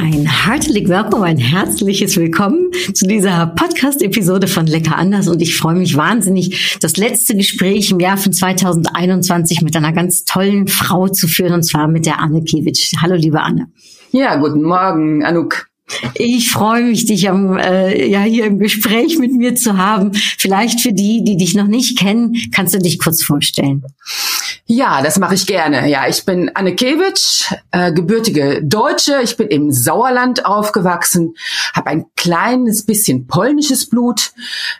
Ein herzlich willkommen, ein herzliches Willkommen zu dieser Podcast-Episode von Lecker anders. Und ich freue mich wahnsinnig, das letzte Gespräch im Jahr von 2021 mit einer ganz tollen Frau zu führen, und zwar mit der Anne Kiewicz. Hallo, liebe Anne. Ja, guten Morgen, Anuk. Ich freue mich, dich am, äh, ja, hier im Gespräch mit mir zu haben. Vielleicht für die, die dich noch nicht kennen, kannst du dich kurz vorstellen. Ja, das mache ich gerne. Ja, ich bin Anne Kewitsch, äh, gebürtige Deutsche. Ich bin im Sauerland aufgewachsen, habe ein kleines bisschen polnisches Blut.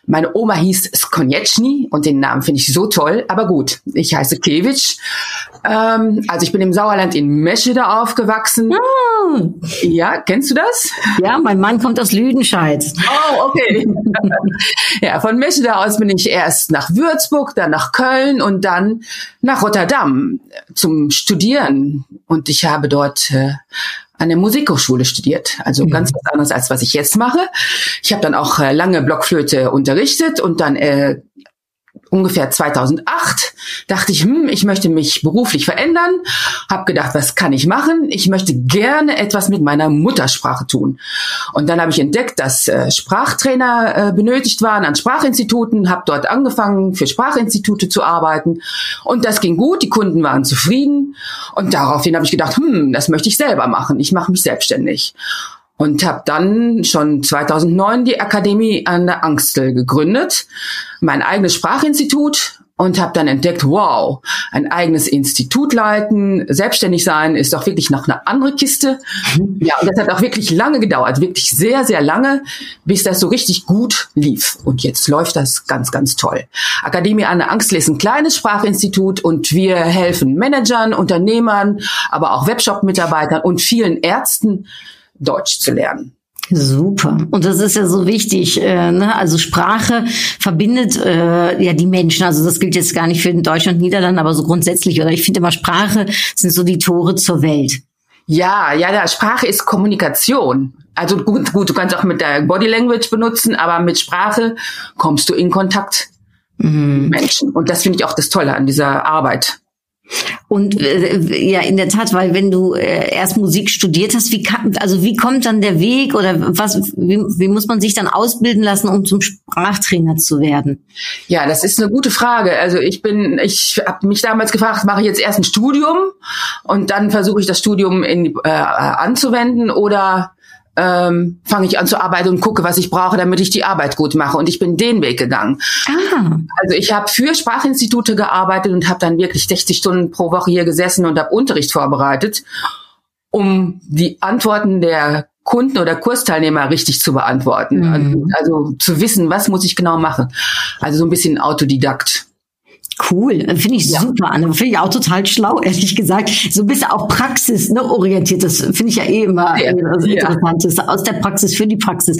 Meine Oma hieß Skonieczny und den Namen finde ich so toll. Aber gut, ich heiße Kewitsch. Ähm, also ich bin im Sauerland in Meschede aufgewachsen. Ah. Ja, kennst du das? Ja, mein Mann kommt aus Lüdenscheid. Oh, okay. ja, von Meschede aus bin ich erst nach Würzburg, dann nach Köln und dann nach Rotterdam zum Studieren. Und ich habe dort äh, an der Musikhochschule studiert. Also mhm. ganz was anderes als was ich jetzt mache. Ich habe dann auch äh, lange Blockflöte unterrichtet und dann äh, ungefähr 2008 dachte ich, hm, ich möchte mich beruflich verändern, habe gedacht, was kann ich machen? Ich möchte gerne etwas mit meiner Muttersprache tun. Und dann habe ich entdeckt, dass äh, Sprachtrainer äh, benötigt waren an Sprachinstituten, habe dort angefangen, für Sprachinstitute zu arbeiten und das ging gut, die Kunden waren zufrieden und daraufhin habe ich gedacht, hm, das möchte ich selber machen. Ich mache mich selbstständig und habe dann schon 2009 die Akademie an der Angstel gegründet, mein eigenes Sprachinstitut und habe dann entdeckt, wow, ein eigenes Institut leiten, selbstständig sein ist doch wirklich noch eine andere Kiste. Mhm. Ja, und das hat auch wirklich lange gedauert, wirklich sehr, sehr lange, bis das so richtig gut lief. Und jetzt läuft das ganz, ganz toll. Akademie an der Angstel ist ein kleines Sprachinstitut und wir helfen Managern, Unternehmern, aber auch Webshop-Mitarbeitern und vielen Ärzten, Deutsch zu lernen. Super. Und das ist ja so wichtig. Äh, ne? Also Sprache verbindet äh, ja die Menschen. Also das gilt jetzt gar nicht für Deutschland, Niederlande, aber so grundsätzlich. Oder ich finde immer, Sprache sind so die Tore zur Welt. Ja, ja, ja. Sprache ist Kommunikation. Also gut, gut, du kannst auch mit der Body Language benutzen, aber mit Sprache kommst du in Kontakt mhm. mit Menschen. Und das finde ich auch das Tolle an dieser Arbeit. Und äh, ja, in der Tat, weil wenn du äh, erst Musik studiert hast, wie kann, also wie kommt dann der Weg oder was, wie, wie muss man sich dann ausbilden lassen, um zum Sprachtrainer zu werden? Ja, das ist eine gute Frage. Also ich bin, ich habe mich damals gefragt, mache ich jetzt erst ein Studium und dann versuche ich das Studium in, äh, anzuwenden oder ähm, fange ich an zu arbeiten und gucke, was ich brauche, damit ich die Arbeit gut mache. Und ich bin den Weg gegangen. Ah. Also ich habe für Sprachinstitute gearbeitet und habe dann wirklich 60 Stunden pro Woche hier gesessen und habe Unterricht vorbereitet, um die Antworten der Kunden oder Kursteilnehmer richtig zu beantworten. Mhm. Also zu wissen, was muss ich genau machen. Also so ein bisschen Autodidakt. Cool, finde ich ja. super, Anne. Finde ich auch total schlau, ehrlich gesagt. So ein bisschen auch Praxis ne, orientiert. Das finde ich ja eh immer ja. also Interessantes. Ja. Aus der Praxis für die Praxis.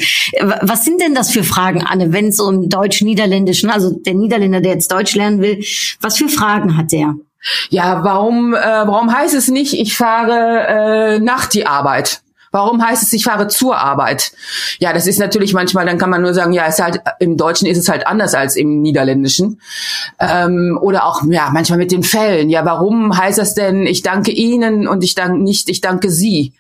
Was sind denn das für Fragen, Anne, wenn es um Deutsch-Niederländisch, ne, also der Niederländer, der jetzt Deutsch lernen will, was für Fragen hat der? Ja, warum, äh, warum heißt es nicht, ich fahre äh, nach die Arbeit? Warum heißt es, ich fahre zur Arbeit? Ja, das ist natürlich manchmal, dann kann man nur sagen, ja, ist halt, im Deutschen ist es halt anders als im Niederländischen. Ähm, oder auch, ja, manchmal mit den Fällen. Ja, warum heißt das denn, ich danke Ihnen und ich danke nicht, ich danke Sie?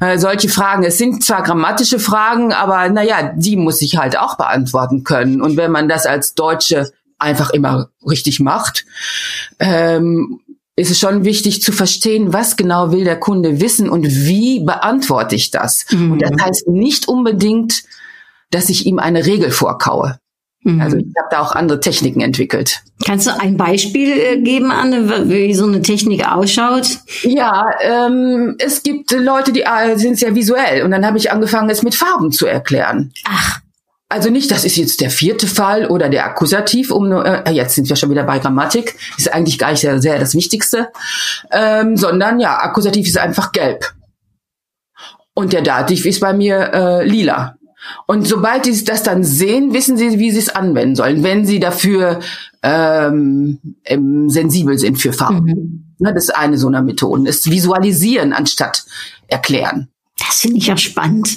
Äh, solche Fragen. Es sind zwar grammatische Fragen, aber naja, die muss ich halt auch beantworten können. Und wenn man das als Deutsche einfach immer richtig macht, ähm, ist es schon wichtig zu verstehen, was genau will der Kunde wissen und wie beantworte ich das. Mhm. Und das heißt nicht unbedingt, dass ich ihm eine Regel vorkaue. Mhm. Also ich habe da auch andere Techniken entwickelt. Kannst du ein Beispiel äh, geben, Anne, wie so eine Technik ausschaut? Ja, ähm, es gibt Leute, die äh, sind sehr visuell und dann habe ich angefangen, es mit Farben zu erklären. Ach. Also nicht, das ist jetzt der vierte Fall oder der Akkusativ, um äh, jetzt sind wir schon wieder bei Grammatik, ist eigentlich gar nicht sehr, sehr das Wichtigste, ähm, sondern ja, Akkusativ ist einfach gelb. Und der Dativ ist bei mir äh, lila. Und sobald sie das dann sehen, wissen sie, wie sie es anwenden sollen, wenn sie dafür ähm, sensibel sind für Farben. Mhm. Ne, das ist eine so einer Methoden, ist visualisieren anstatt erklären. Das finde ich ja spannend.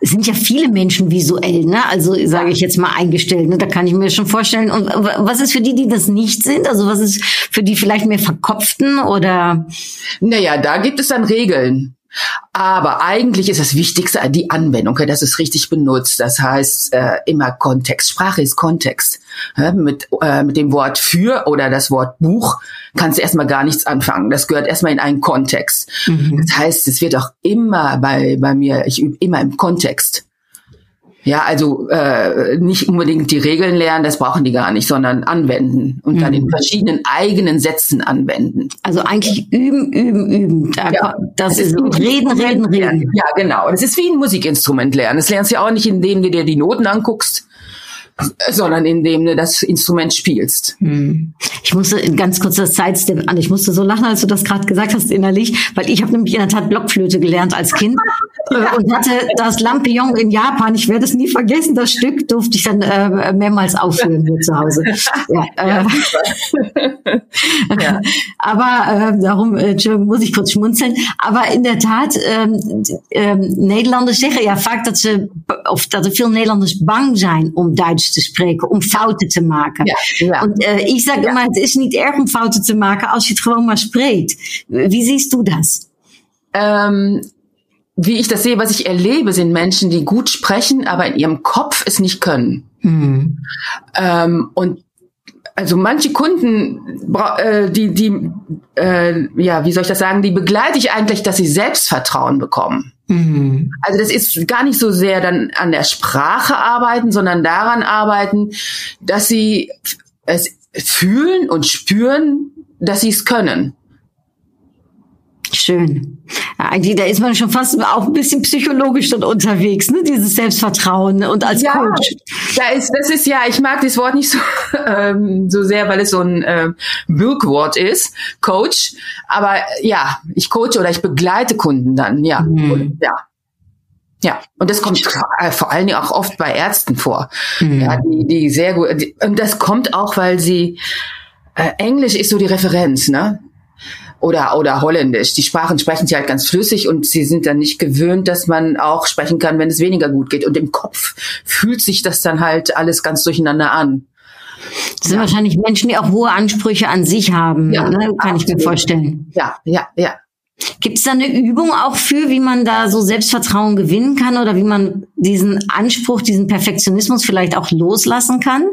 Es sind ja viele Menschen visuell, ne? Also sage ich jetzt mal eingestellt, ne? Da kann ich mir schon vorstellen. Und was ist für die, die das nicht sind? Also was ist für die vielleicht mehr Verkopften oder? Naja, da gibt es dann Regeln. Aber eigentlich ist das Wichtigste die Anwendung, dass es richtig benutzt. Das heißt äh, immer Kontext. Sprache ist Kontext. Ja, mit, äh, mit dem Wort für oder das Wort Buch kannst du erstmal gar nichts anfangen. Das gehört erstmal in einen Kontext. Mhm. Das heißt, es wird auch immer bei, bei mir, ich übe immer im Kontext. Ja, also äh, nicht unbedingt die Regeln lernen, das brauchen die gar nicht, sondern anwenden und mhm. dann in mhm. verschiedenen eigenen Sätzen anwenden. Also eigentlich üben, üben, üben. Da, ja. Das, das ist reden, reden, reden. Ja, genau. Das ist wie ein Musikinstrument lernen. Das lernst du ja auch nicht, indem du dir die Noten anguckst, sondern indem du das Instrument spielst. Hm. Ich musste ganz kurz das Sidestep an. Ich musste so lachen, als du das gerade gesagt hast innerlich, weil ich habe nämlich in der Tat Blockflöte gelernt als Kind ja. und hatte das Lampion in Japan. Ich werde es nie vergessen. Das Stück durfte ich dann äh, mehrmals aufführen hier zu Hause. Ja, äh, ja. Aber äh, darum äh, muss ich kurz schmunzeln. Aber in der Tat, ähm, ähm, Nederlanders zeggen ja vaak dat ze, of dat er veel Nederlanders bang zijn om Duits te spreken, om fouten te maken. Ja, ja. Und äh, ich sage ja. immer, es ist nicht erg om fouten te maken als je het gewoon maar spreekt. Wie siehst du das? Ähm, wie ich das sehe, was ich erlebe, sind Menschen, die gut sprechen, aber in ihrem Kopf es nicht können. Mhm. Ähm, und also manche Kunden, äh, die, die, äh, ja, wie soll ich das sagen, die begleite ich eigentlich, dass sie Selbstvertrauen bekommen. Mhm. Also das ist gar nicht so sehr dann an der Sprache arbeiten, sondern daran arbeiten, dass sie es fühlen und spüren, dass sie es können. Schön. Ja, eigentlich, da ist man schon fast auch ein bisschen psychologisch dann unterwegs, ne? Dieses Selbstvertrauen und als ja, Coach. Da ist, das ist ja, ich mag das Wort nicht so, ähm, so sehr, weil es so ein äh, Bürgwort ist, Coach. Aber ja, ich coache oder ich begleite Kunden dann, ja. Mhm. Und, ja. Ja, und das kommt äh, vor allen Dingen auch oft bei Ärzten vor. Mhm. Ja, die, die sehr gut, die, und das kommt auch, weil sie, äh, Englisch ist so die Referenz, ne? Oder, oder Holländisch. Die Sprachen sprechen sie halt ganz flüssig und sie sind dann nicht gewöhnt, dass man auch sprechen kann, wenn es weniger gut geht. Und im Kopf fühlt sich das dann halt alles ganz durcheinander an. Das sind ja. wahrscheinlich Menschen, die auch hohe Ansprüche an sich haben, ja, ne? kann ich mir vorstellen. Ja, ja, ja. Gibt es da eine Übung auch für, wie man da so Selbstvertrauen gewinnen kann oder wie man diesen Anspruch, diesen Perfektionismus vielleicht auch loslassen kann?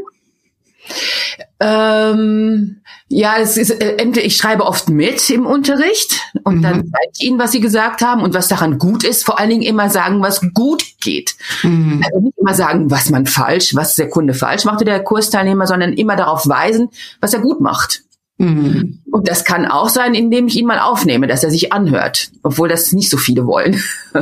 Ähm, ja, es ist äh, entweder ich schreibe oft mit im Unterricht und mhm. dann zeige ich ihnen, was sie gesagt haben und was daran gut ist. Vor allen Dingen immer sagen, was gut geht. Mhm. Also nicht immer sagen, was man falsch, was der Kunde falsch macht oder der Kursteilnehmer, sondern immer darauf weisen, was er gut macht. Mhm. Und das kann auch sein, indem ich ihn mal aufnehme, dass er sich anhört, obwohl das nicht so viele wollen.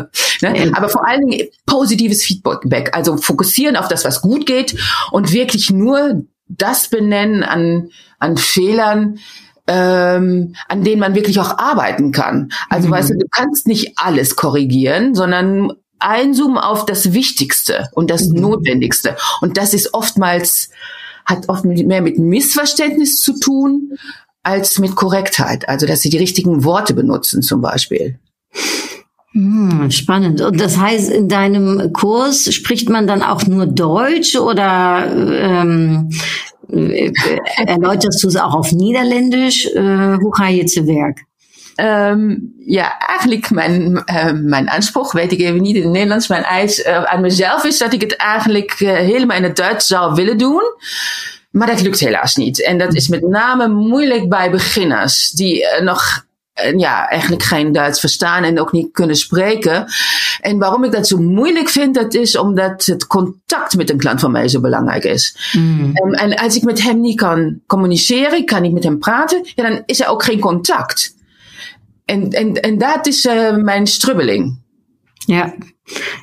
ne? Aber vor allen Dingen positives Feedback, also fokussieren auf das, was gut geht und wirklich nur das benennen an, an Fehlern, ähm, an denen man wirklich auch arbeiten kann. Also mhm. weißt du, du kannst nicht alles korrigieren, sondern einzoomen auf das Wichtigste und das mhm. Notwendigste. Und das ist oftmals, hat oft mehr mit Missverständnis zu tun als mit Korrektheit. Also, dass sie die richtigen Worte benutzen zum Beispiel. Hm, spannend. Und das heißt, in deinem Kurs spricht man dann auch nur Deutsch oder ähm, äh, erläuterst du es auch auf Niederländisch? Äh, hoe ga je te werk? Um, ja, eigenlijk mijn, uh, mijn aanspraak, weet ik even niet in het Nederlands, mijn eis uh, aan mezelf is dat ik het eigenlijk uh, helemaal in het Duits zou willen doen. Maar dat lukt helaas niet. En dat is met name moeilijk bij beginners die nog ja, eigenlijk geen Duits verstaan en ook niet kunnen spreken. En waarom ik dat zo moeilijk vind, dat is omdat het contact met een klant van mij zo belangrijk is. Mm. En, en, als ik met hem niet kan communiceren, ik kan niet met hem praten, ja, dan is er ook geen contact. En, en, en dat is uh, mijn strubbeling. Ja,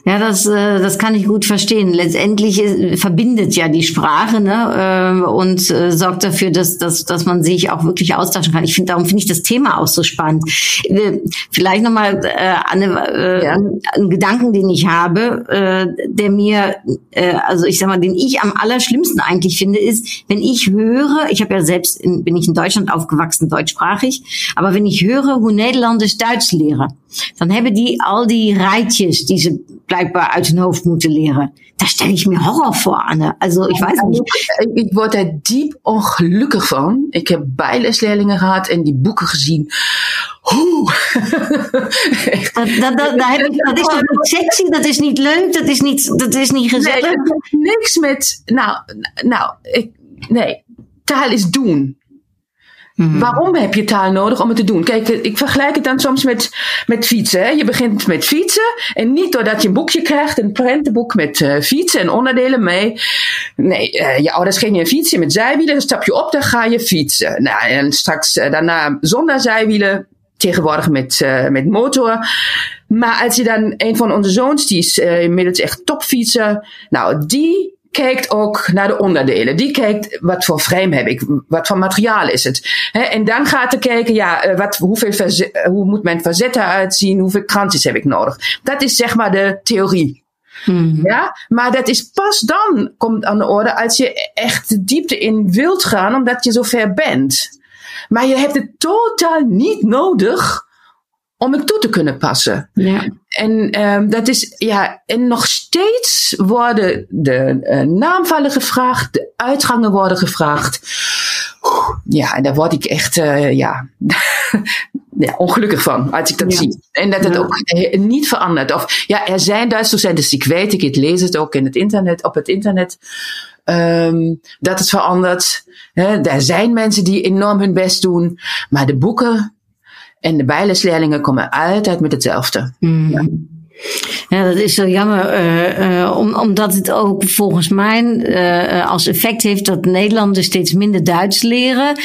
Ja, das, äh, das kann ich gut verstehen. Letztendlich verbindet ja die Sprache ne, äh, und äh, sorgt dafür, dass, dass, dass man sich auch wirklich austauschen kann. Ich finde, darum finde ich das Thema auch so spannend. Vielleicht nochmal äh, eine, äh, einen Gedanken, den ich habe, äh, der mir, äh, also ich sag mal, den ich am allerschlimmsten eigentlich finde, ist, wenn ich höre, ich habe ja selbst, in, bin ich in Deutschland aufgewachsen, deutschsprachig, aber wenn ich höre, hoe Nederlanders Duits leren, dann hebben die al die rijtjes, die blijkbaar uit hun hoofd moeten leren. Daar stel ik me horror voor, Anne. Also, ik weet niet. Ik word er diep ongelukkig van. Ik heb bijlesleerlingen gehad en die boeken gezien. Hoe? dat, dat, dat, dat, heb ik, dat is toch niet sexy, dat is niet leuk, dat is niet, dat is niet gezellig. Nee, niks met, nou, nou, ik, nee. Taal is doen. Mm. Waarom heb je taal nodig om het te doen? Kijk, ik vergelijk het dan soms met, met fietsen. Hè? Je begint met fietsen en niet doordat je een boekje krijgt, een prentenboek met uh, fietsen en onderdelen mee. Nee, uh, je ouders geven je een fietsje met zijwielen, dan stap je op, dan ga je fietsen. Nou, en straks uh, daarna zonder zijwielen, tegenwoordig met, met motor. Maar als je dan een van onze zoons, die is inmiddels echt topfietser, nou, die kijkt ook naar de onderdelen. Die kijkt wat voor frame heb ik, wat voor materiaal is het. en dan gaat er kijken, ja, eh, wat, hoeveel hoe moet mijn verzet eruit zien, hoeveel krantjes heb ik nodig. Dat is zeg maar de theorie. Hmm. Ja, maar dat is pas dan komt aan de orde als je echt de diepte in wilt gaan, omdat je zo ver bent. Maar je hebt het totaal niet nodig om het toe te kunnen passen. Ja. En um, dat is, ja, en nog steeds worden de uh, naamvallen gevraagd, de uitgangen worden gevraagd. Ja, en daar word ik echt, uh, ja, ja, ongelukkig van als ik dat ja. zie. En dat het ja. ook niet verandert. Of ja, er zijn Duits docenten, dus ik weet, ik lees het ook in het internet, op het internet. Um, dat het verandert. He, er zijn mensen die enorm hun best doen, maar de boeken En de bijlesleerlingen komen altijd met hetzelfde. Mm. Ja. Ja, dat is zo jammer, uh, uh, om, omdat het ook volgens mij uh, als effect heeft dat Nederlanders steeds minder Duits leren.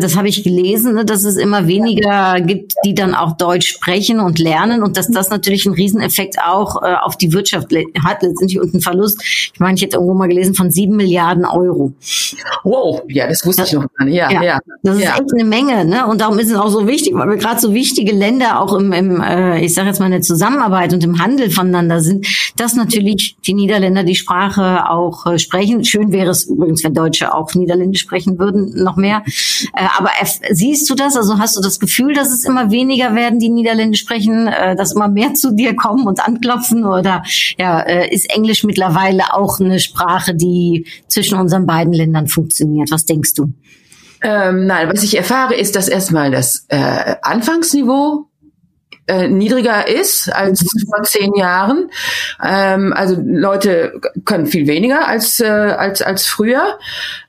das habe ich gelesen, ne, dass es immer weniger gibt, die dann auch Deutsch sprechen und lernen und dass das natürlich einen Rieseneffekt auch auf die Wirtschaft hat, letztendlich und einen Verlust. Ich meine, ich hätte irgendwo mal gelesen von sieben Milliarden Euro. Wow, ja, das wusste das, ich noch gar nicht. Ja, ja, ja. Das ist ja. echt eine Menge, ne? Und darum ist es auch so wichtig, weil wir gerade so wichtige Länder auch im, im ich sage jetzt mal, in der Zusammenarbeit und im Handel voneinander sind, dass natürlich die Niederländer die Sprache auch äh, sprechen. Schön wäre es übrigens, wenn Deutsche auch Niederländisch sprechen würden, noch mehr. Äh, aber siehst du das? Also hast du das Gefühl, dass es immer weniger werden, die Niederländisch sprechen, äh, dass immer mehr zu dir kommen und anklopfen? Oder ja, äh, ist Englisch mittlerweile auch eine Sprache, die zwischen unseren beiden Ländern funktioniert? Was denkst du? Ähm, nein, was ich erfahre, ist, dass erstmal das äh, Anfangsniveau äh, niedriger ist als mhm. vor zehn Jahren. Ähm, also Leute können viel weniger als äh, als als früher.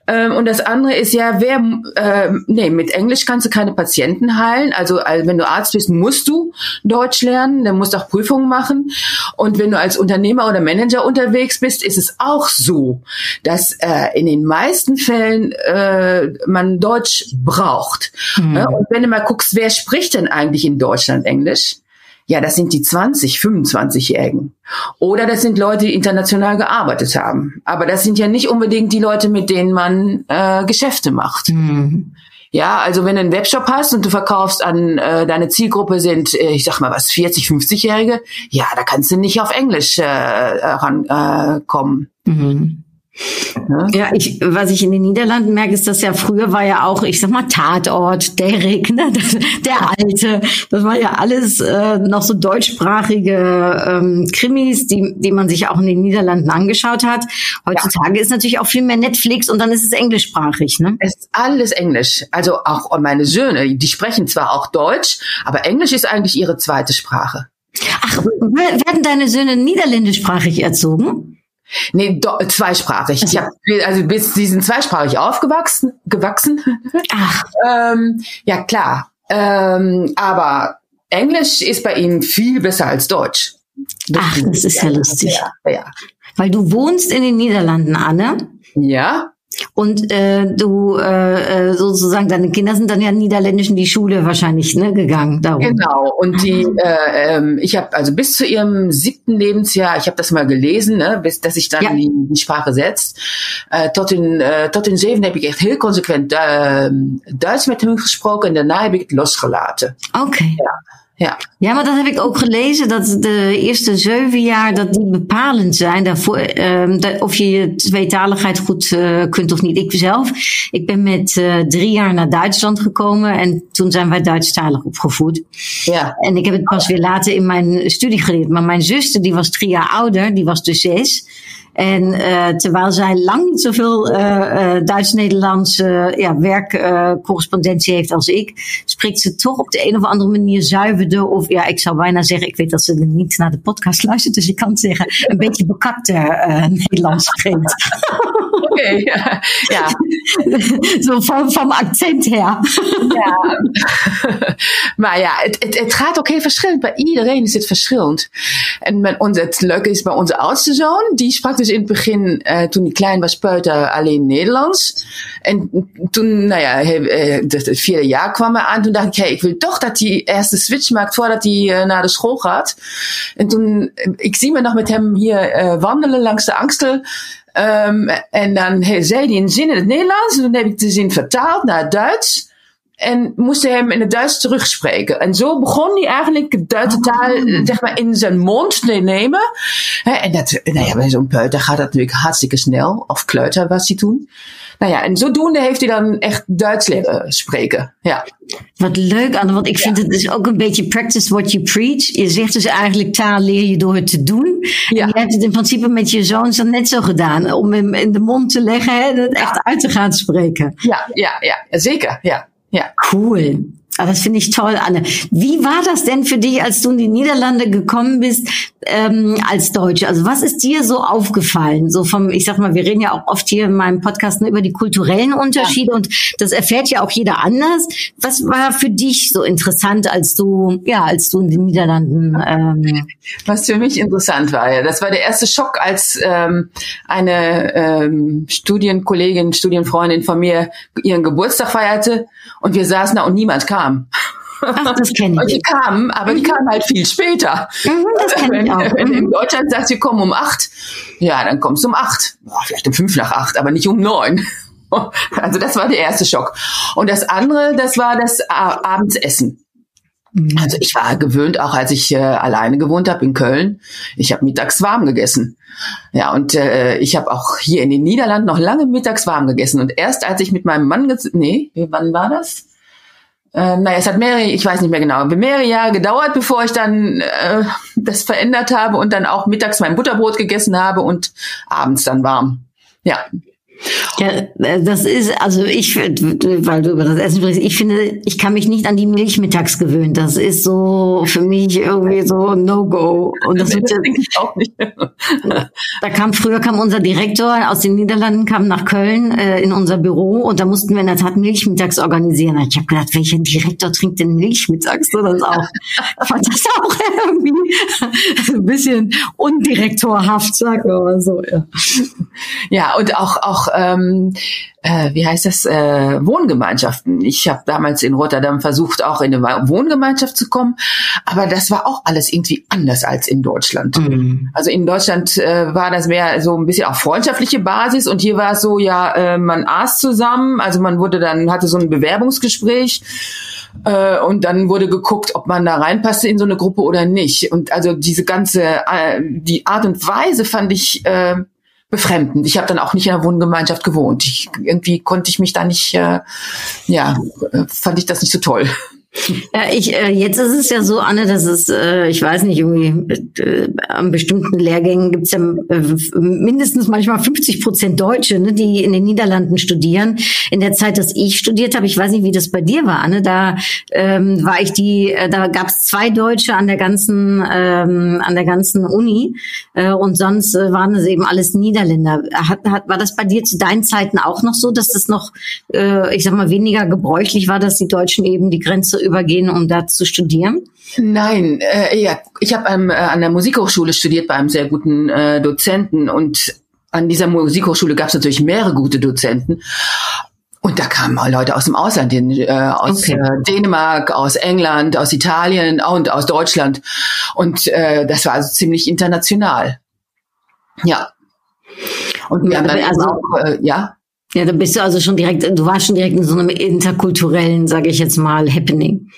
Ähm, und das andere ist ja, wer, äh, nee, mit Englisch kannst du keine Patienten heilen. Also, also wenn du Arzt bist, musst du Deutsch lernen, dann musst du auch Prüfungen machen. Und wenn du als Unternehmer oder Manager unterwegs bist, ist es auch so, dass äh, in den meisten Fällen äh, man Deutsch braucht. Mhm. Und wenn du mal guckst, wer spricht denn eigentlich in Deutschland Englisch? Ja, das sind die 20, 25-Jährigen. Oder das sind Leute, die international gearbeitet haben. Aber das sind ja nicht unbedingt die Leute, mit denen man äh, Geschäfte macht. Mhm. Ja, also wenn du einen Webshop hast und du verkaufst an äh, deine Zielgruppe sind, äh, ich sag mal was, 40, 50-Jährige, ja, da kannst du nicht auf Englisch äh, rankommen. Äh, mhm. Ja, ich, was ich in den Niederlanden merke, ist, dass ja früher war ja auch, ich sag mal, Tatort, Derrick, ne, der Alte, das war ja alles äh, noch so deutschsprachige ähm, Krimis, die, die man sich auch in den Niederlanden angeschaut hat. Heutzutage ja. ist natürlich auch viel mehr Netflix und dann ist es englischsprachig, ne? Es ist alles Englisch. Also auch meine Söhne, die sprechen zwar auch Deutsch, aber Englisch ist eigentlich ihre zweite Sprache. Ach, werden deine Söhne niederländischsprachig erzogen? Nee, do, zweisprachig. Ich hab, also bis sie sind zweisprachig aufgewachsen, gewachsen. Ach. ähm, ja klar. Ähm, aber Englisch ist bei ihnen viel besser als Deutsch. Das Ach, das ist ja lustig. Ja, ja. Weil du wohnst in den Niederlanden, Anne. Ja. Und äh, du äh, äh, sozusagen, deine Kinder sind dann ja niederländisch in die Schule wahrscheinlich ne, gegangen. Darum. Genau. Und die, äh, ähm, ich habe also bis zu ihrem siebten Lebensjahr, ich habe das mal gelesen, ne, bis dass sich dann ja. die, die Sprache setzt. Äh, tot in äh, tot in zeven heb ik echt heel consequent äh, Duits met hun gesproken en daarna heb ik het losgelaten. Okay. Ja. Ja. ja, maar dat heb ik ook gelezen, dat de eerste zeven jaar dat die bepalend zijn. Daarvoor, dat, of je je tweetaligheid goed uh, kunt of niet. Ik zelf, ik ben met uh, drie jaar naar Duitsland gekomen en toen zijn wij Duitsstalig opgevoed. Ja. En ik heb het pas weer later in mijn studie geleerd. Maar mijn zuster, die was drie jaar ouder, die was dus zes. En uh, terwijl zij lang niet zoveel uh, uh, Duits-Nederlandse ja, werkcorrespondentie heeft als ik, spreekt ze toch op de een of andere manier zuiverder. Of ja, ik zou bijna zeggen, ik weet dat ze er niet naar de podcast luistert, dus ik kan het zeggen, een beetje bekakter Nederlands spreekt. Oké, okay, ja. ja. Zo van, van accent her. ja. maar ja, het, het, het gaat ook heel verschillend. Bij iedereen is het verschillend. En met ons, het leuke is bij onze oudste zoon, die sprak dus in het begin, uh, toen hij klein was, peuter alleen Nederlands. En toen, nou ja, het vierde jaar kwam er aan. Toen dacht ik, hey, ik wil toch dat hij eerst de switch maakt voordat hij uh, naar de school gaat. En toen, ik zie me nog met hem hier wandelen langs de Angstel. Um, en dan zei hij een zin in het Nederlands. En toen heb ik de zin vertaald naar het Duits. En moest hij hem in het Duits terugspreken. En zo begon hij eigenlijk de Duitse taal zeg maar, in zijn mond te nemen. en dat, nou ja, bij zo'n peuter gaat dat natuurlijk hartstikke snel. Of kleuter was hij toen. Nou ja, en zodoende heeft hij dan echt Duits leren spreken. Ja. Wat leuk, Anne, want ik vind het dus ook een beetje practice what you preach. Je zegt dus eigenlijk taal leer je door het te doen. Ja. En je hebt het in principe met je zoons dan net zo gedaan. Om hem in de mond te leggen en het echt uit te gaan spreken. Ja, ja, ja, zeker. Ja. Ja. Cool. Aber das finde ich toll, Anne. Wie war das denn für dich, als du in die Niederlande gekommen bist ähm, als Deutsche? Also was ist dir so aufgefallen? So vom, ich sag mal, wir reden ja auch oft hier in meinem Podcast ne, über die kulturellen Unterschiede ja. und das erfährt ja auch jeder anders. Was war für dich so interessant, als du, ja, als du in den Niederlanden? Ähm was für mich interessant war, ja, das war der erste Schock, als ähm, eine ähm, Studienkollegin, Studienfreundin von mir ihren Geburtstag feierte und wir saßen da und niemand kam. Ach, das kenne ich. Und die kamen, aber die mhm. kamen halt viel später. Mhm, das kenne ich auch. Wenn, in Deutschland sagt, sie kommen um acht, ja, dann kommst du um acht. vielleicht um fünf nach acht, aber nicht um neun. Also das war der erste Schock. Und das andere, das war das Abendsessen. Mhm. Also ich war gewöhnt, auch als ich äh, alleine gewohnt habe in Köln, ich habe mittags warm gegessen. Ja, und äh, ich habe auch hier in den Niederlanden noch lange mittags warm gegessen. Und erst als ich mit meinem Mann, nee, wann war das? Äh, naja, es hat mehrere, ich weiß nicht mehr genau, mehrere Jahre gedauert, bevor ich dann äh, das verändert habe und dann auch mittags mein Butterbrot gegessen habe und abends dann warm. Ja, ja, äh, das ist, also ich, weil du über das Essen sprichst, ich finde, ich kann mich nicht an die Milch mittags gewöhnen. Das ist so für mich irgendwie so No-Go. Und das, das denke ich auch nicht. da kam, früher kam unser Direktor aus den Niederlanden, kam nach Köln äh, in unser Büro und da mussten wir in der Tat Milch mittags organisieren. Ich habe gedacht, welcher Direktor trinkt denn Milch mittags? So, das auch, ich fand das auch irgendwie ein bisschen undirektorhaft, sag mal so, ja. Ja, und auch, auch ähm, äh, wie heißt das, äh, Wohngemeinschaften. Ich habe damals in Rotterdam versucht, auch in eine Wohngemeinschaft zu kommen, aber das war auch alles irgendwie anders als in Deutschland. Mhm. Also in Deutschland äh, war das mehr so ein bisschen auf freundschaftliche Basis und hier war es so, ja, äh, man aß zusammen, also man wurde dann, hatte so ein Bewerbungsgespräch äh, und dann wurde geguckt, ob man da reinpasste in so eine Gruppe oder nicht. Und also diese ganze, äh, die Art und Weise fand ich äh, befremdend. Ich habe dann auch nicht in einer Wohngemeinschaft gewohnt. Ich, irgendwie konnte ich mich da nicht, äh, ja, äh, fand ich das nicht so toll. Ja, ich, äh, jetzt ist es ja so, Anne, dass es, äh, ich weiß nicht, irgendwie äh, an bestimmten Lehrgängen gibt es ja äh, mindestens manchmal 50 Prozent Deutsche, ne, die in den Niederlanden studieren. In der Zeit, dass ich studiert habe, ich weiß nicht, wie das bei dir war, Anne, da ähm, war ich die, äh, da gab es zwei Deutsche an der ganzen, ähm, an der ganzen Uni äh, und sonst äh, waren es eben alles Niederländer. Hat, hat, war das bei dir zu deinen Zeiten auch noch so, dass das noch, äh, ich sag mal, weniger gebräuchlich war, dass die Deutschen eben die Grenze übergehen, um da zu studieren? Nein, äh, ja, ich habe ähm, äh, an der Musikhochschule studiert bei einem sehr guten äh, Dozenten und an dieser Musikhochschule gab es natürlich mehrere gute Dozenten. Und da kamen Leute aus dem Ausland hin, äh, aus okay. äh, Dänemark, aus England, aus Italien und aus Deutschland. Und äh, das war also ziemlich international. Ja. Und wir haben dann also, auch, äh, ja. Ja, da bist du also schon direkt, du warst schon direkt in so einem interkulturellen, sage ich jetzt mal, Happening.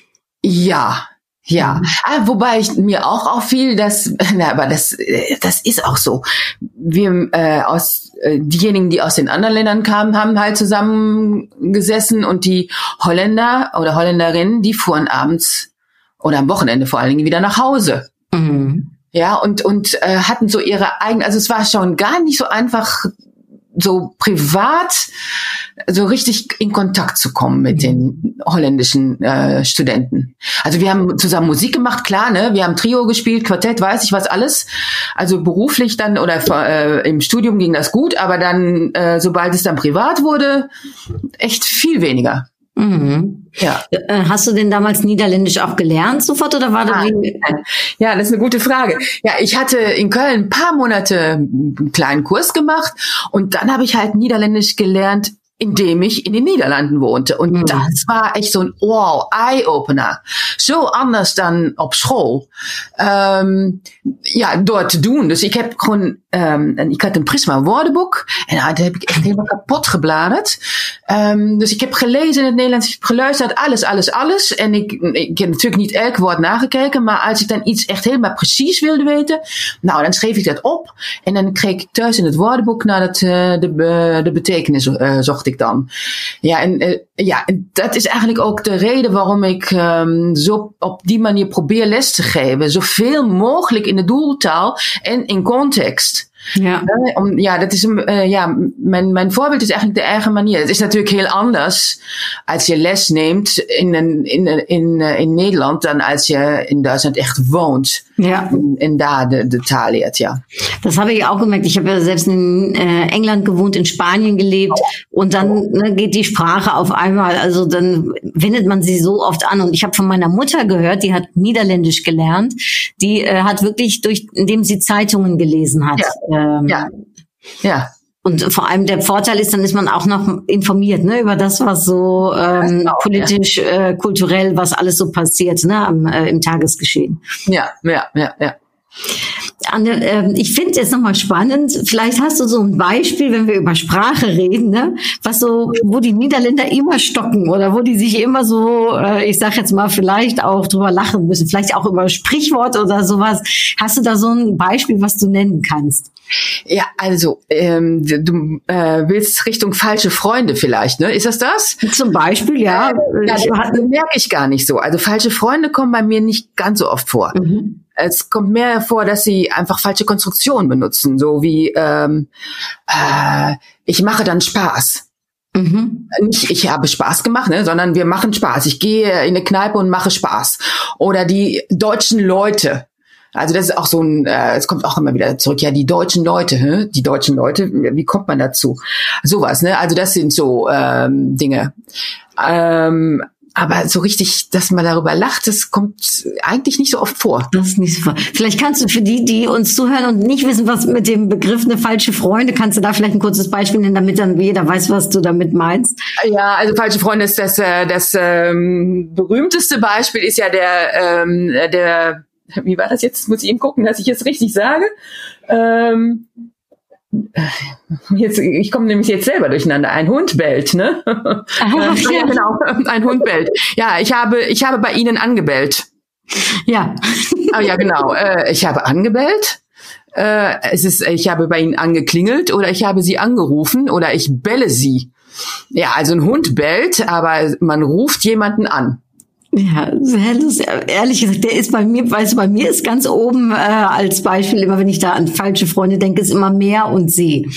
Ja, ja, mhm. ah, wobei ich mir auch auffiel, dass, na, aber das, äh, das ist auch so. Wir äh, aus äh, diejenigen, die aus den anderen Ländern kamen, haben halt zusammengesessen und die Holländer oder Holländerinnen, die fuhren abends oder am Wochenende vor allen Dingen wieder nach Hause. Mhm. Ja, und, und äh, hatten so ihre eigenen, also es war schon gar nicht so einfach, so privat so richtig in Kontakt zu kommen mit den holländischen äh, Studenten. Also wir haben zusammen Musik gemacht, klar, ne? Wir haben Trio gespielt, Quartett, weiß ich was alles. Also beruflich dann oder äh, im Studium ging das gut, aber dann, äh, sobald es dann privat wurde, echt viel weniger. Mhm. Ja. Äh, hast du denn damals Niederländisch auch gelernt sofort oder war da Ja, das ist eine gute Frage. Ja, ich hatte in Köln ein paar Monate einen kleinen Kurs gemacht und dann habe ich halt Niederländisch gelernt indem ich in den Niederlanden wohnte. Und mhm. das war echt so ein wow, Eye-Opener. So anders dan op school. Um, ja, dort te doen. Dus ik heb gewoon, um, ik had een Prisma woordenboek. En nou, daar heb ik echt helemaal kapot gebladerd. Um, dus ik heb gelezen in het Nederlands, ik heb geluisterd, alles, alles, alles. En ik, ik heb natuurlijk niet elk woord nagekeken. Maar als ik dan iets echt helemaal precies wilde weten, nou, dan schreef ik dat op. En dan kreeg ik thuis in het woordenboek naar het, uh, de, de betekenis uh, zocht ik dan. Ja, en uh, ja, dat is eigenlijk ook de reden waarom ik um, zo op die manier probeer les te geven. Zoveel mogelijk in de doeltaal en in context. Ja. Om, ja, dat is een, uh, ja, mijn, mijn voorbeeld is eigenlijk de eigen manier. Het is natuurlijk heel anders als je les neemt in, een, in, in, uh, in Nederland dan als je in Duitsland echt woont. Ja. En, en da de, de Taal leert, ja. Das habe ich auch gemerkt. Ich habe ja selbst in äh, England gewohnt, in Spanien gelebt und dann ne, geht die Sprache auf einmal, also dann wendet man sie so oft an. Und ich habe von meiner Mutter gehört, die hat Niederländisch gelernt, die äh, hat wirklich durch, indem sie Zeitungen gelesen hat. Ja. Ähm, ja. ja. Und vor allem der Vorteil ist, dann ist man auch noch informiert ne, über das, was so ähm, auch, politisch, ja. äh, kulturell, was alles so passiert ne, am, äh, im Tagesgeschehen. Ja, ja, ja, ja. Anne, äh, ich finde es jetzt nochmal spannend. Vielleicht hast du so ein Beispiel, wenn wir über Sprache reden, ne? was so, wo die Niederländer immer stocken oder wo die sich immer so, äh, ich sag jetzt mal, vielleicht auch drüber lachen müssen, vielleicht auch über Sprichworte oder sowas. Hast du da so ein Beispiel, was du nennen kannst? Ja, also ähm, du äh, willst Richtung falsche Freunde vielleicht, ne? Ist das das? Zum Beispiel, ja. Äh, ja, das merke ich gar nicht so. Also falsche Freunde kommen bei mir nicht ganz so oft vor. Mhm. Es kommt mehr vor, dass sie einfach falsche Konstruktionen benutzen, so wie ähm, äh, ich mache dann Spaß. Mhm. Nicht, ich habe Spaß gemacht, ne, sondern wir machen Spaß. Ich gehe in eine Kneipe und mache Spaß. Oder die deutschen Leute, also das ist auch so ein, äh, es kommt auch immer wieder zurück, ja, die deutschen Leute, hä? die deutschen Leute, wie kommt man dazu? Sowas, ne? Also das sind so ähm, Dinge. Ähm, aber so richtig, dass man darüber lacht, das kommt eigentlich nicht so oft vor. Das ist nicht so vor. Vielleicht kannst du für die, die uns zuhören und nicht wissen, was mit dem Begriff eine falsche Freunde, kannst du da vielleicht ein kurzes Beispiel nennen, damit dann jeder weiß, was du damit meinst? Ja, also falsche Freunde ist das, äh, das ähm, berühmteste Beispiel ist ja der, ähm, der wie war das jetzt? Muss ich eben gucken, dass ich es richtig sage. Ähm, Jetzt, ich komme nämlich jetzt selber durcheinander. Ein Hund bellt, ne? Aha, ja, genau. Ein Hund bellt. Ja, ich habe, ich habe bei Ihnen angebellt. Ja. Ah, ja, genau. Äh, ich habe angebellt. Äh, es ist, ich habe bei Ihnen angeklingelt oder ich habe Sie angerufen oder ich belle Sie. Ja, also ein Hund bellt, aber man ruft jemanden an. Ja, sehr lustig. Ehrlich gesagt, der ist bei mir, weißt du, bei mir ist ganz oben äh, als Beispiel immer, wenn ich da an falsche Freunde denke, ist immer Meer und See.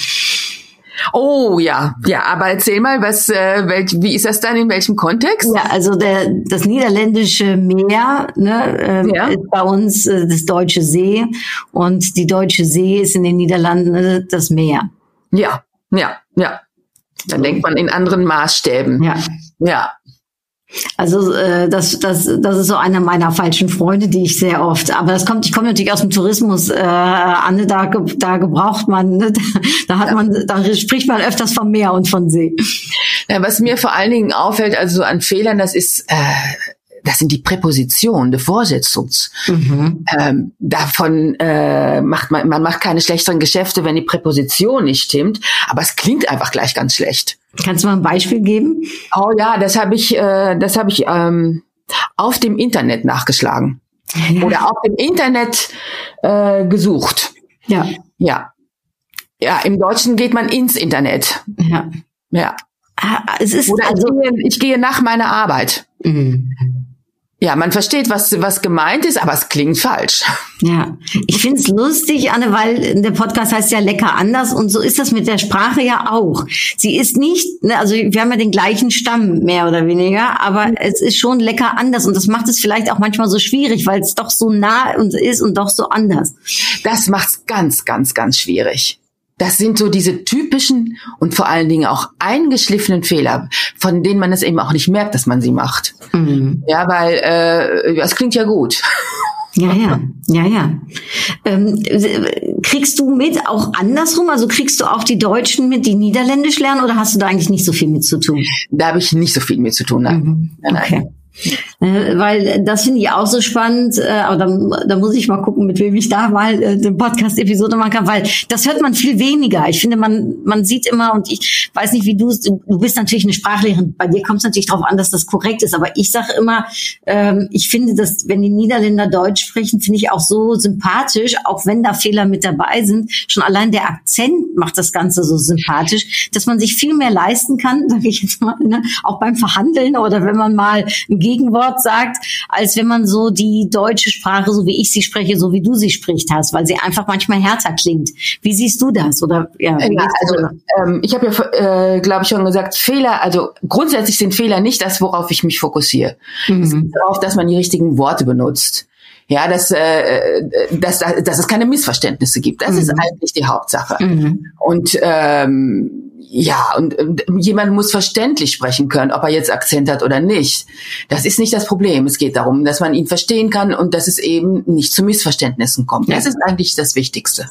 Oh ja, ja, aber erzähl mal, was, äh, welch, wie ist das dann in welchem Kontext? Ja, also der, das niederländische Meer ne, äh, ja. ist bei uns äh, das deutsche See und die deutsche See ist in den Niederlanden äh, das Meer. Ja, ja, ja. Dann denkt man in anderen Maßstäben. Ja. Ja. Also äh, das, das, das ist so einer meiner falschen Freunde, die ich sehr oft. Aber das kommt, ich komme natürlich aus dem Tourismus, äh, Anne, da, da gebraucht man, ne, da hat ja. man, da spricht man öfters vom Meer und von See. Ja, was mir vor allen Dingen auffällt, also an Fehlern, das ist äh, das sind die Präpositionen, der Vorsetzungs. Mhm. Ähm, davon äh, macht man, man macht keine schlechteren Geschäfte, wenn die Präposition nicht stimmt, aber es klingt einfach gleich ganz schlecht. Kannst du mal ein Beispiel geben? Oh ja, das habe ich, äh, das habe ich ähm, auf dem Internet nachgeschlagen ja. oder auf dem Internet äh, gesucht. Ja, ja, ja. Im Deutschen geht man ins Internet. Ja, ja. Ah, es ist oder also, ich, gehe, ich gehe nach meiner Arbeit. Mhm. Ja, man versteht, was, was gemeint ist, aber es klingt falsch. Ja, ich finde es lustig, Anne, weil der Podcast heißt ja lecker anders und so ist das mit der Sprache ja auch. Sie ist nicht, ne, also wir haben ja den gleichen Stamm, mehr oder weniger, aber es ist schon lecker anders und das macht es vielleicht auch manchmal so schwierig, weil es doch so nah und ist und doch so anders. Das macht's ganz, ganz, ganz schwierig. Das sind so diese typischen und vor allen Dingen auch eingeschliffenen Fehler, von denen man es eben auch nicht merkt, dass man sie macht. Mhm. Ja, weil äh, es klingt ja gut. Ja, ja, ja, ja. Ähm, kriegst du mit auch andersrum? Also kriegst du auch die Deutschen mit, die Niederländisch lernen, oder hast du da eigentlich nicht so viel mit zu tun? Da habe ich nicht so viel mit zu tun. Nein. Mhm. Nein, okay. Nein. Äh, weil das finde ich auch so spannend, äh, aber da, da muss ich mal gucken, mit wem ich da mal äh, eine Podcast-Episode machen kann, weil das hört man viel weniger. Ich finde, man, man sieht immer, und ich weiß nicht, wie du du bist natürlich eine Sprachlehrerin, bei dir kommt es natürlich darauf an, dass das korrekt ist, aber ich sage immer, ähm, ich finde, dass wenn die Niederländer Deutsch sprechen, finde ich auch so sympathisch, auch wenn da Fehler mit dabei sind. Schon allein der Akzent macht das Ganze so sympathisch, dass man sich viel mehr leisten kann, sage ich jetzt mal, ne? auch beim Verhandeln oder wenn man mal ein Gegenwort sagt, als wenn man so die deutsche Sprache, so wie ich sie spreche, so wie du sie sprichst hast, weil sie einfach manchmal härter klingt. Wie siehst du das? Oder ja, ja also ähm, ich habe ja, äh, glaube ich, schon gesagt, Fehler. Also grundsätzlich sind Fehler nicht das, worauf ich mich fokussiere. Mhm. Es geht darauf, dass man die richtigen Worte benutzt. Ja, dass, äh, dass, dass es keine Missverständnisse gibt. Das mhm. ist eigentlich die Hauptsache. Mhm. Und ähm, ja, und äh, jemand muss verständlich sprechen können, ob er jetzt Akzent hat oder nicht. Das ist nicht das Problem. Es geht darum, dass man ihn verstehen kann und dass es eben nicht zu Missverständnissen kommt. Ja. Das ist eigentlich das Wichtigste.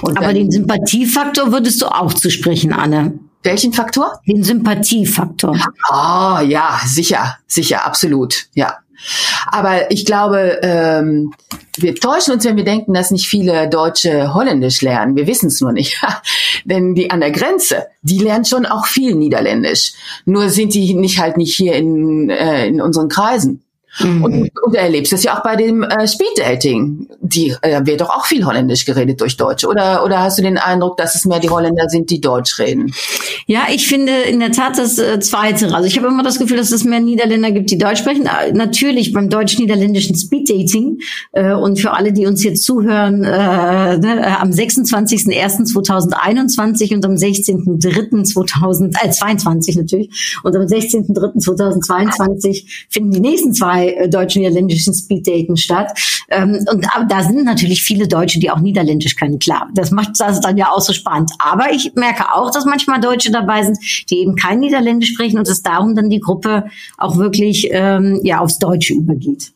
Und Aber den Sympathiefaktor würdest du auch zu sprechen, Anne. Welchen Faktor? Den Sympathiefaktor. Ah, oh, ja, sicher, sicher, absolut, ja. Aber ich glaube, ähm, wir täuschen uns, wenn wir denken, dass nicht viele Deutsche Holländisch lernen. Wir wissen es nur nicht. Denn die an der Grenze, die lernen schon auch viel Niederländisch. Nur sind die nicht halt nicht hier in, äh, in unseren Kreisen. Mhm. Und, und du erlebst es ja auch bei dem äh, Speeddating. Die äh, wird doch auch viel Holländisch geredet durch Deutsche. Oder, oder hast du den Eindruck, dass es mehr die Holländer sind, die Deutsch reden? Ja, ich finde in der Tat das äh, Zweite. Also ich habe immer das Gefühl, dass es mehr Niederländer gibt, die Deutsch sprechen. Äh, natürlich beim deutsch-niederländischen Speeddating. Äh, und für alle, die uns jetzt zuhören, äh, ne, äh, am 26.01.2021 und am 16.03.2022 natürlich und am 16.03.2022 finden die nächsten zwei bei äh, deutsch-niederländischen Speeddaten statt. Ähm, und da sind natürlich viele Deutsche, die auch Niederländisch können, klar. Das macht das dann ja auch so spannend. Aber ich merke auch, dass manchmal Deutsche dabei sind, die eben kein Niederländisch sprechen und dass darum dann die Gruppe auch wirklich ähm, ja aufs Deutsche übergeht.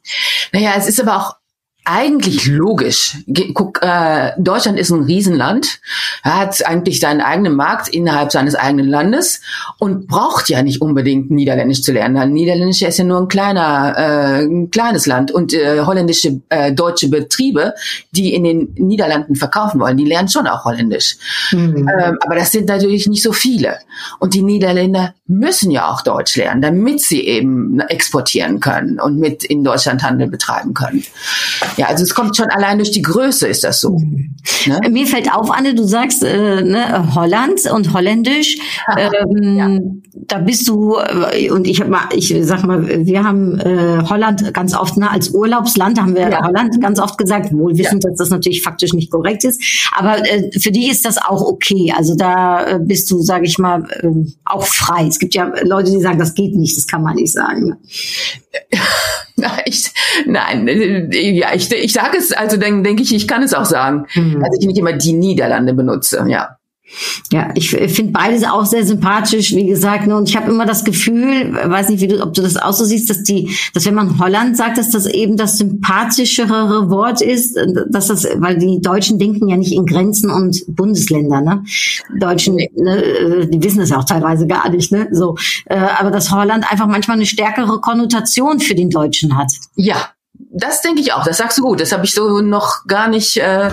Naja, es ist aber auch eigentlich logisch. Guck, äh, Deutschland ist ein Riesenland, hat eigentlich seinen eigenen Markt innerhalb seines eigenen Landes und braucht ja nicht unbedingt Niederländisch zu lernen. Niederländisch ist ja nur ein kleiner, äh, ein kleines Land und äh, holländische äh, deutsche Betriebe, die in den Niederlanden verkaufen wollen, die lernen schon auch Holländisch. Mhm. Ähm, aber das sind natürlich nicht so viele. Und die Niederländer müssen ja auch Deutsch lernen, damit sie eben exportieren können und mit in Deutschland Handel betreiben können. Ja, also es kommt schon allein durch die Größe ist das so. Mhm. Ne? Mir fällt auf, Anne, du sagst äh, ne, Holland und Holländisch. Ähm, ja. Da bist du äh, und ich habe mal, ich sag mal, wir haben äh, Holland ganz oft ne, als Urlaubsland haben wir ja. Holland ganz oft gesagt, wohl wissend, ja. dass das natürlich faktisch nicht korrekt ist. Aber äh, für dich ist das auch okay. Also da äh, bist du, sage ich mal, äh, auch frei. Es gibt ja Leute, die sagen, das geht nicht, das kann man nicht sagen. ich, nein, ja, ich, ich sage es, also dann denke ich, ich kann es auch sagen, mhm. dass ich nicht immer die Niederlande benutze, ja. Ja, ich finde beides auch sehr sympathisch, wie gesagt. Ne, und ich habe immer das Gefühl, weiß nicht, wie du, ob du das auch so siehst, dass die, dass wenn man Holland sagt, dass das eben das sympathischere Wort ist, dass das, weil die Deutschen denken ja nicht in Grenzen und Bundesländer, ne? Deutschen, ne, äh, die wissen das ja auch teilweise gar nicht, ne? So, äh, aber dass Holland einfach manchmal eine stärkere Konnotation für den Deutschen hat. Ja, das denke ich auch. Das sagst du gut. Das habe ich so noch gar nicht, äh,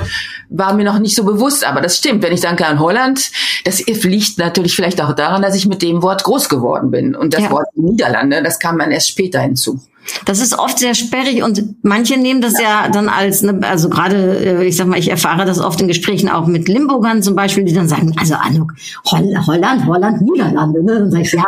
war mir noch nicht so bewusst. Aber das stimmt. Wenn ich denke an Holland, das liegt natürlich vielleicht auch daran, dass ich mit dem Wort groß geworden bin. Und das ja. Wort Niederlande, das kam dann erst später hinzu. Das ist oft sehr sperrig und manche nehmen das ja, ja dann als, ne, also gerade, äh, ich sag mal, ich erfahre das oft in Gesprächen auch mit Limburgern zum Beispiel, die dann sagen, also Anuk, Holland, Holland, Niederlande, ne? Dann sag ich, ja,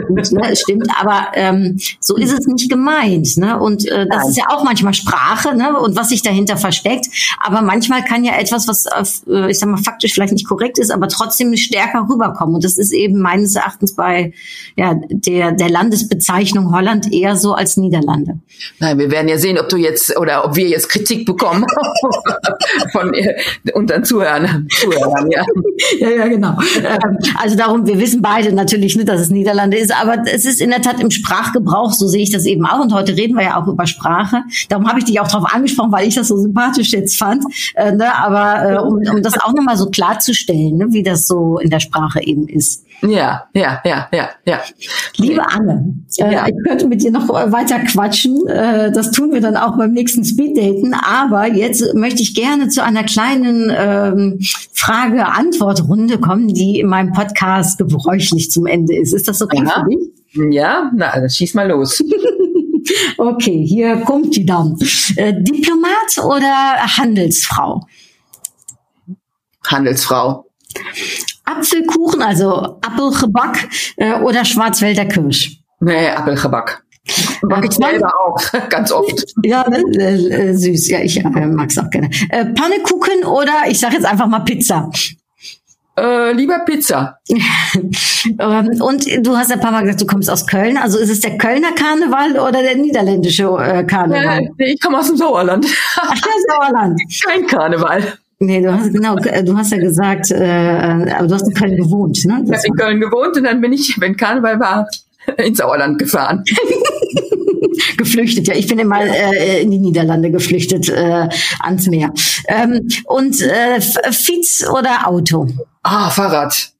gut, ne, stimmt, aber ähm, so ist es nicht gemeint, ne? Und äh, das ist ja auch manchmal Sprache, ne? Und was sich dahinter versteckt. Aber manchmal kann ja etwas, was, äh, ich sag mal, faktisch vielleicht nicht korrekt ist, aber trotzdem stärker rüberkommen. Und das ist eben meines Erachtens bei ja, der, der Landesbezeichnung Holland eher so als Niederlande. Niederlande. Nein, wir werden ja sehen, ob du jetzt oder ob wir jetzt Kritik bekommen von unseren Zuhörern. Zuhörern ja. ja, ja, genau. Ähm, also darum, wir wissen beide natürlich nicht, dass es Niederlande ist, aber es ist in der Tat im Sprachgebrauch, so sehe ich das eben auch. Und heute reden wir ja auch über Sprache. Darum habe ich dich auch darauf angesprochen, weil ich das so sympathisch jetzt fand. Äh, ne? Aber äh, um, um das auch nochmal so klarzustellen, ne? wie das so in der Sprache eben ist. Ja, ja, ja, ja, ja. Liebe Anne, äh, ja. ich könnte mit dir noch weiter quatschen. Äh, das tun wir dann auch beim nächsten Speeddaten. Aber jetzt möchte ich gerne zu einer kleinen ähm, Frage-Antwort-Runde kommen, die in meinem Podcast gebräuchlich zum Ende ist. Ist das okay ja. für dich? Ja, na, dann schieß mal los. okay, hier kommt die dann. Äh, Diplomat oder Handelsfrau? Handelsfrau. Apfelkuchen, also Apfelgebak äh, oder Schwarzwälder Kirsch? Nee, Apfelgebak. Mag ich selber auch, ganz oft. Ja, ne? äh, äh, süß. Ja, ich äh, mag es auch gerne. Äh, Pannekuchen oder ich sage jetzt einfach mal Pizza. Äh, lieber Pizza. Ähm, und du hast ja ein paar Mal gesagt, du kommst aus Köln. Also ist es der Kölner Karneval oder der niederländische äh, Karneval? Äh, ich komme aus dem Sauerland. Ach, der Sauerland. Kein Karneval. Nee, du hast genau, du hast ja gesagt, äh, aber du hast in Köln gewohnt, ne? Das ich habe in Köln gewohnt und dann bin ich, wenn Karneval war, ins Sauerland gefahren. geflüchtet, ja. Ich bin immer äh, in die Niederlande geflüchtet, äh, ans Meer. Ähm, und äh, Fietz oder Auto? Ah, Fahrrad.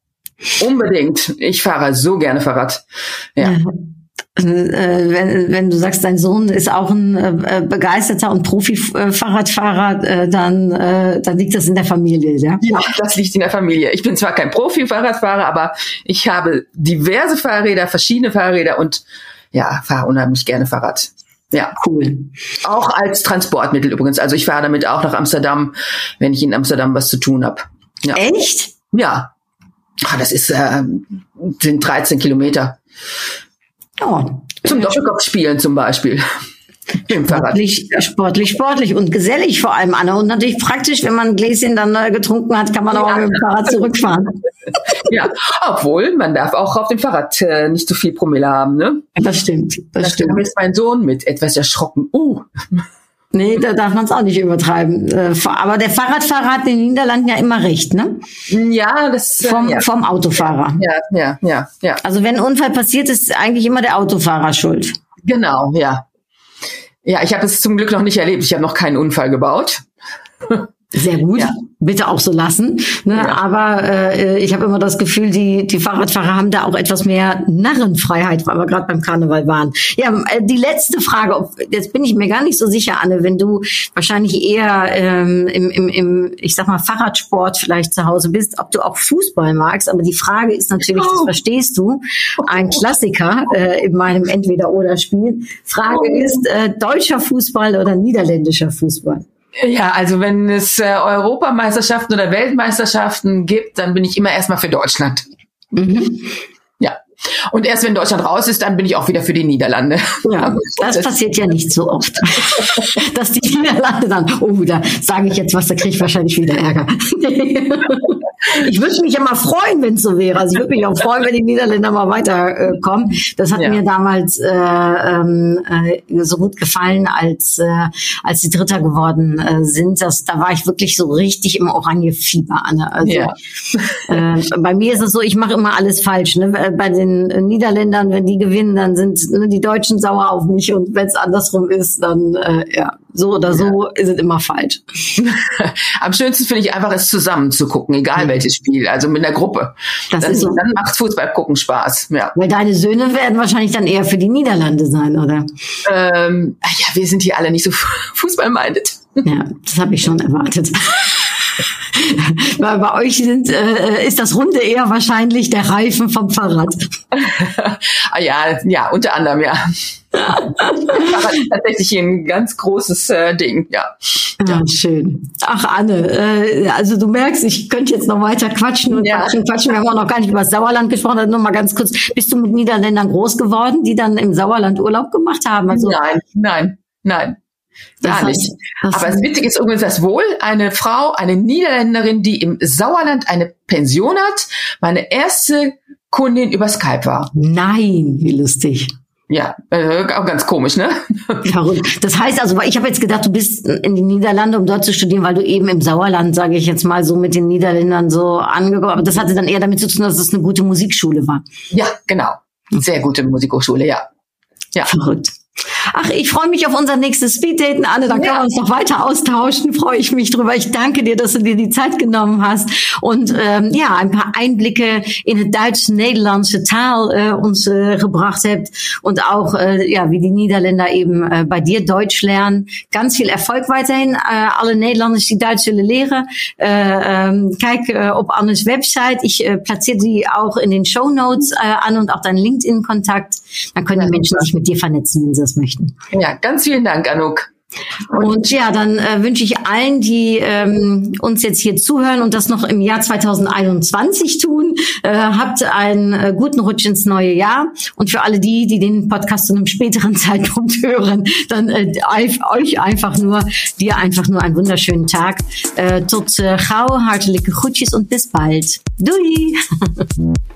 Unbedingt. Ich fahre so gerne Fahrrad. Ja. ja. Äh, wenn, wenn du sagst, dein Sohn ist auch ein äh, begeisterter und Profi-Fahrradfahrer, äh, dann, äh, dann liegt das in der Familie, ja? Ja, das liegt in der Familie. Ich bin zwar kein Profi-Fahrradfahrer, aber ich habe diverse Fahrräder, verschiedene Fahrräder und ja, fahre unheimlich gerne Fahrrad. Ja, cool. Auch als Transportmittel übrigens. Also ich fahre damit auch nach Amsterdam, wenn ich in Amsterdam was zu tun habe. Ja. Echt? Ja. Ach, das ist äh, sind 13 Kilometer. Oh, zum Doppelkopfspielen zum Beispiel. Sportlich, sportlich, sportlich und gesellig vor allem, Anna. Und natürlich praktisch, wenn man ein Gläschen dann äh, getrunken hat, kann man auch ja. mit dem Fahrrad zurückfahren. ja, obwohl man darf auch auf dem Fahrrad äh, nicht so viel Promille haben, ne? Das stimmt, das, das stimmt. Da ist mein Sohn mit etwas erschrocken. Uh. Nee, da darf man es auch nicht übertreiben. Äh, aber der Fahrradfahrer hat in den Niederlanden ja immer recht, ne? Ja, das äh, vom, ja. vom Autofahrer. Ja, ja, ja, ja. Also wenn ein Unfall passiert, ist eigentlich immer der Autofahrer schuld. Genau, ja. Ja, ich habe es zum Glück noch nicht erlebt. Ich habe noch keinen Unfall gebaut. Sehr gut. Ja. Bitte auch so lassen. Ne? Ja. Aber äh, ich habe immer das Gefühl, die, die Fahrradfahrer haben da auch etwas mehr Narrenfreiheit, weil wir gerade beim Karneval waren. Ja, äh, die letzte Frage, ob, jetzt bin ich mir gar nicht so sicher, Anne, wenn du wahrscheinlich eher ähm, im, im, im, ich sag mal, Fahrradsport vielleicht zu Hause bist, ob du auch Fußball magst. Aber die Frage ist natürlich, oh. das verstehst du, ein Klassiker äh, in meinem Entweder-Oder-Spiel. Frage oh. ist, äh, deutscher Fußball oder niederländischer Fußball? Ja, also wenn es äh, Europameisterschaften oder Weltmeisterschaften gibt, dann bin ich immer erstmal für Deutschland. Mhm. Ja. Und erst wenn Deutschland raus ist, dann bin ich auch wieder für die Niederlande. Ja, das passiert ja nicht so oft. Dass die Niederlande dann, oh, da sage ich jetzt was, da kriege ich wahrscheinlich wieder Ärger. Ich würde mich ja mal freuen, wenn es so wäre. Also ich würde mich auch freuen, wenn die Niederländer mal weiterkommen. Äh, das hat ja. mir damals äh, ähm, äh, so gut gefallen, als äh, als die Dritter geworden äh, sind. Das, da war ich wirklich so richtig im Oranje-Fieber. Anne. Also, ja. äh, bei mir ist es so, ich mache immer alles falsch. Ne? Bei den Niederländern, wenn die gewinnen, dann sind ne, die Deutschen sauer auf mich und wenn es andersrum ist, dann äh, ja, so oder so ja. ist es immer falsch. Am schönsten finde ich einfach, es zusammen zu gucken, egal welches Spiel, also mit einer Gruppe. Das dann, ist so. dann macht Fußball gucken Spaß. Ja. Weil deine Söhne werden wahrscheinlich dann eher für die Niederlande sein, oder? Ähm, ja, wir sind hier alle nicht so fußballmeindet. Ja, das habe ich schon erwartet. Weil bei euch sind, äh, ist das Runde eher wahrscheinlich der Reifen vom Fahrrad. ah, ja, ja, unter anderem, ja. Tatsächlich ein ganz großes äh, Ding, ja. ja. Ah, schön. Ach, Anne, äh, also du merkst, ich könnte jetzt noch weiter quatschen und ja. quatschen, quatschen. Wir haben auch noch gar nicht über das Sauerland gesprochen. Also nur mal ganz kurz. Bist du mit Niederländern groß geworden, die dann im Sauerland Urlaub gemacht haben? Also, nein, nein, nein. Gar das nicht. Aber das Witzige ist übrigens das wohl. Eine Frau, eine Niederländerin, die im Sauerland eine Pension hat, meine erste Kundin über Skype war. Nein, wie lustig. Ja, äh, auch ganz komisch, ne? Verrückt. Das heißt also, ich habe jetzt gedacht, du bist in die Niederlande, um dort zu studieren, weil du eben im Sauerland, sage ich jetzt mal, so mit den Niederländern so angekommen. Aber das hatte dann eher damit zu tun, dass es eine gute Musikschule war. Ja, genau. Sehr gute Musikhochschule, ja. Ja. Verrückt. Ach, ich freue mich auf unser nächstes Speeddaten, Anne. Dann ja. können wir uns noch weiter austauschen. Freue ich mich drüber. Ich danke dir, dass du dir die Zeit genommen hast und ähm, ja, ein paar Einblicke in die deutsch-nederlandse Taal äh, uns äh, gebracht habt und auch äh, ja, wie die Niederländer eben äh, bei dir Deutsch lernen. Ganz viel Erfolg weiterhin. Äh, alle Nederlanders, die Deutsch willen leren. Äh, ähm, kijk äh, op Annes Website. Ich äh, platziere sie auch in den Show Notes äh, an und auch deinen LinkedIn-Kontakt. Dann können die Menschen sich mit dir vernetzen, wenn sie das möchten. Ja, ganz vielen Dank, Anouk. Und ja, dann äh, wünsche ich allen, die ähm, uns jetzt hier zuhören und das noch im Jahr 2021 tun, äh, habt einen äh, guten Rutsch ins neue Jahr. Und für alle die, die den Podcast zu einem späteren Zeitpunkt hören, dann äh, euch einfach nur, dir einfach nur einen wunderschönen Tag. Äh, tot äh, gauw, hartelijke groetjes und bis bald. Doei!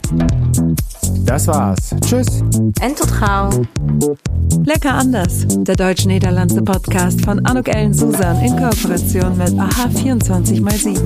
Das war's. Tschüss. En tot gauw. Lecker anders. Der deutsch-niederlandse Podcast von Anuk Ellen Susan in Kooperation mit AHA 24x7.